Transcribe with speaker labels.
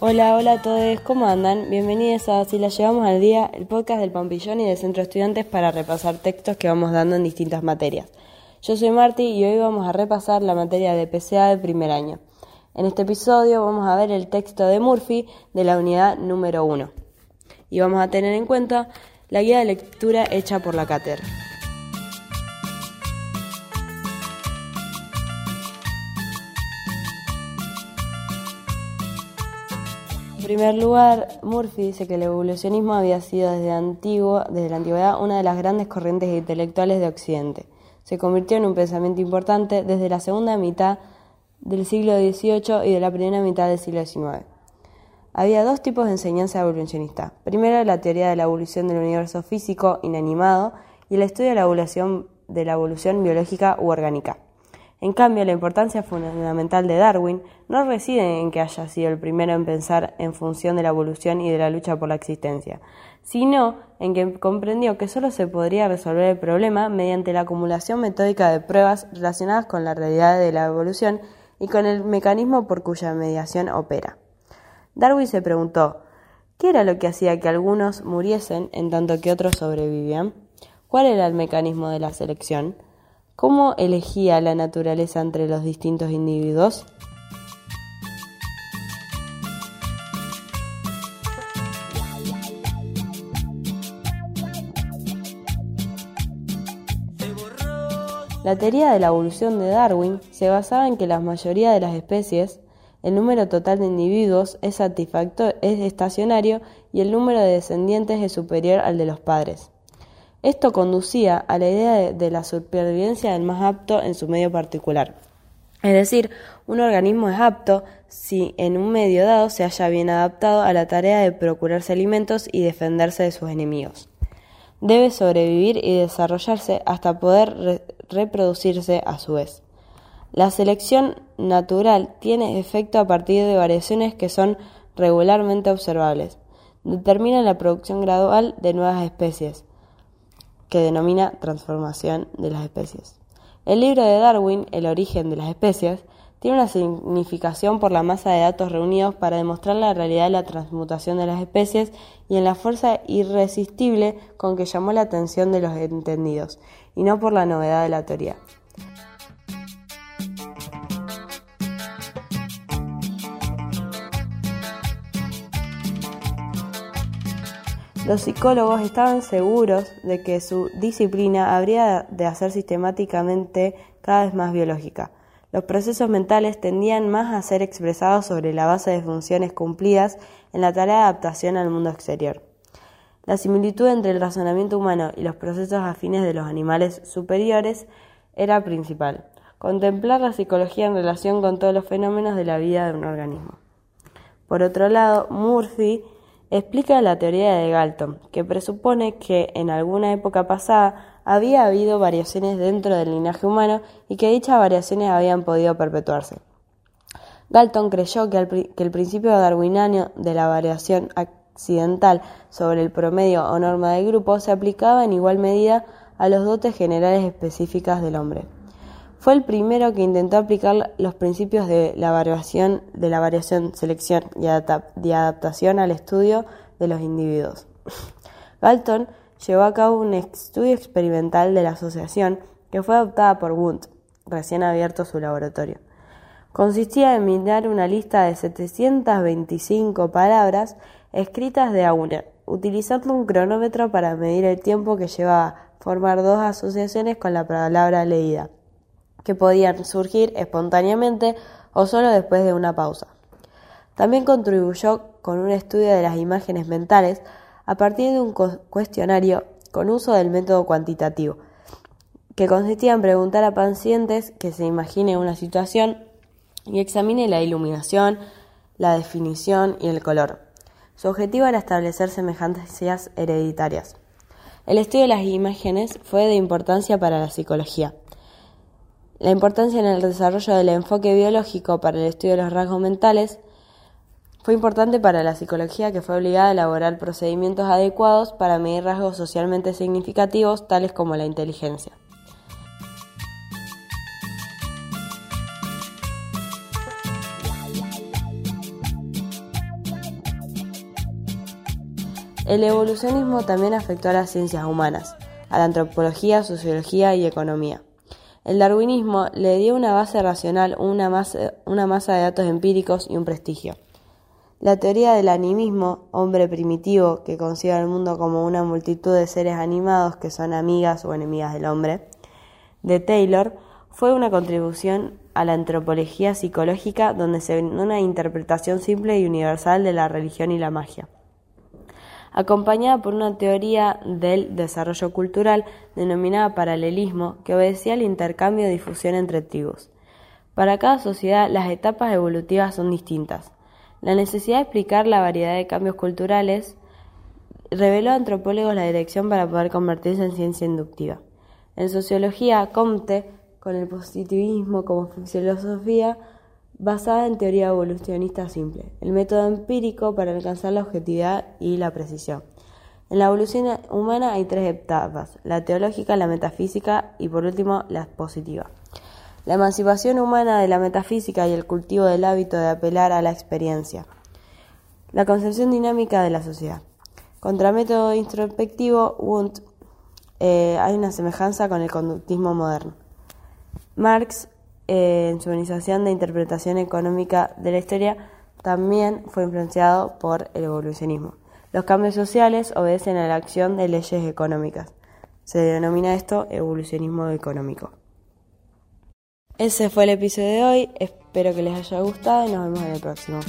Speaker 1: Hola, hola a todos, ¿cómo andan? Bienvenidos a Si la llevamos al día, el podcast del Pampillón y del Centro de Estudiantes para repasar textos que vamos dando en distintas materias. Yo soy Marti y hoy vamos a repasar la materia de PCA del primer año. En este episodio vamos a ver el texto de Murphy de la unidad número 1 y vamos a tener en cuenta la guía de lectura hecha por la cátedra. Primer lugar, Murphy dice que el evolucionismo había sido desde, antiguo, desde la antigüedad una de las grandes corrientes intelectuales de Occidente. Se convirtió en un pensamiento importante desde la segunda mitad del siglo XVIII y de la primera mitad del siglo XIX. Había dos tipos de enseñanza evolucionista. Primero, la teoría de la evolución del universo físico inanimado y el estudio de la evolución biológica u orgánica. En cambio, la importancia fundamental de Darwin no reside en que haya sido el primero en pensar en función de la evolución y de la lucha por la existencia, sino en que comprendió que solo se podría resolver el problema mediante la acumulación metódica de pruebas relacionadas con la realidad de la evolución y con el mecanismo por cuya mediación opera. Darwin se preguntó, ¿qué era lo que hacía que algunos muriesen en tanto que otros sobrevivían? ¿Cuál era el mecanismo de la selección? ¿Cómo elegía la naturaleza entre los distintos individuos? La teoría de la evolución de Darwin se basaba en que la mayoría de las especies, el número total de individuos es es estacionario y el número de descendientes es superior al de los padres. Esto conducía a la idea de, la supervivencia del más apto en su medio particular. Es decir, un organismo es apto si en un medio dado se haya bien adaptado a la tarea de procurarse alimentos y defenderse de sus enemigos. Debe sobrevivir y desarrollarse hasta poder reproducirse a su vez. La selección natural tiene efecto a partir de variaciones que son regularmente observables. Determina la producción gradual de nuevas especies que denomina transformación de las especies. El libro de Darwin, El origen de las especies, tiene una significación por la masa de datos reunidos para demostrar la realidad de la transmutación de las especies y en la fuerza irresistible con que llamó la atención de los entendidos, y no por la novedad de la teoría. Los psicólogos estaban seguros de que su disciplina habría de hacer sistemáticamente cada vez más biológica. Los procesos mentales tendían más a ser expresados sobre la base de funciones cumplidas en la tarea de adaptación al mundo exterior. La similitud entre el razonamiento humano y los procesos afines de los animales superiores era principal. Contemplar la psicología en relación con todos los fenómenos de la vida de un organismo. Por otro lado, Murphy explica la teoría de Galton, que presupone que en alguna época pasada había habido variaciones dentro del linaje humano y que dichas variaciones habían podido perpetuarse. Galton creyó que, el principio darwiniano de la variación accidental sobre el promedio o norma del grupo se aplicaba en igual medida a los dotes generales específicas del hombre. Fue el primero que intentó aplicar los principios de la variación, de la variación, selección y, adaptación al estudio de los individuos. Galton llevó a cabo un estudio experimental de la asociación que fue adoptada por Wundt, recién abierto su laboratorio. Consistía en mirar una lista de 725 palabras escritas de a una, utilizando un cronómetro para medir el tiempo que llevaba formar dos asociaciones con la palabra leída que podían surgir espontáneamente o solo después de una pausa. También contribuyó con un estudio de las imágenes mentales a partir de un cuestionario con uso del método cuantitativo, que consistía en preguntar a pacientes que se imagine una situación y examine la iluminación, la definición y el color. Su objetivo era establecer semejanzas hereditarias. El estudio de las imágenes fue de importancia para la psicología. La importancia en el desarrollo del enfoque biológico para el estudio de los rasgos mentales fue importante para la psicología que fue obligada a elaborar procedimientos adecuados para medir rasgos socialmente significativos tales como la inteligencia. El evolucionismo también afectó a las ciencias humanas, a la antropología, sociología y economía. El darwinismo le dio una base racional, una masa, de datos empíricos y un prestigio. La teoría del animismo, hombre primitivo que concibe al mundo como una multitud de seres animados que son amigas o enemigas del hombre, de Taylor, fue una contribución a la antropología psicológica donde se ve una interpretación simple y universal de la religión y la magia acompañada por una teoría del desarrollo cultural denominada paralelismo, que obedecía al intercambio y difusión entre tribus. Para cada sociedad, las etapas evolutivas son distintas. La necesidad de explicar la variedad de cambios culturales reveló a antropólogos la dirección para poder convertirse en ciencia inductiva. En sociología, Comte, con el positivismo como filosofía, basada en teoría evolucionista simple, el método empírico para alcanzar la objetividad y la precisión. En la evolución humana hay tres etapas, la teológica, la metafísica y por último la positiva. La emancipación humana de la metafísica y el cultivo del hábito de apelar a la experiencia. La concepción dinámica de la sociedad. Contra método introspectivo, Wundt, eh, hay una semejanza con el conductismo moderno. Marx eh, en su organización de interpretación económica de la historia, también fue influenciado por el evolucionismo. Los cambios sociales obedecen a la acción de leyes económicas. Se denomina esto evolucionismo económico. Ese fue el episodio de hoy, espero que les haya gustado y nos vemos en el próximo.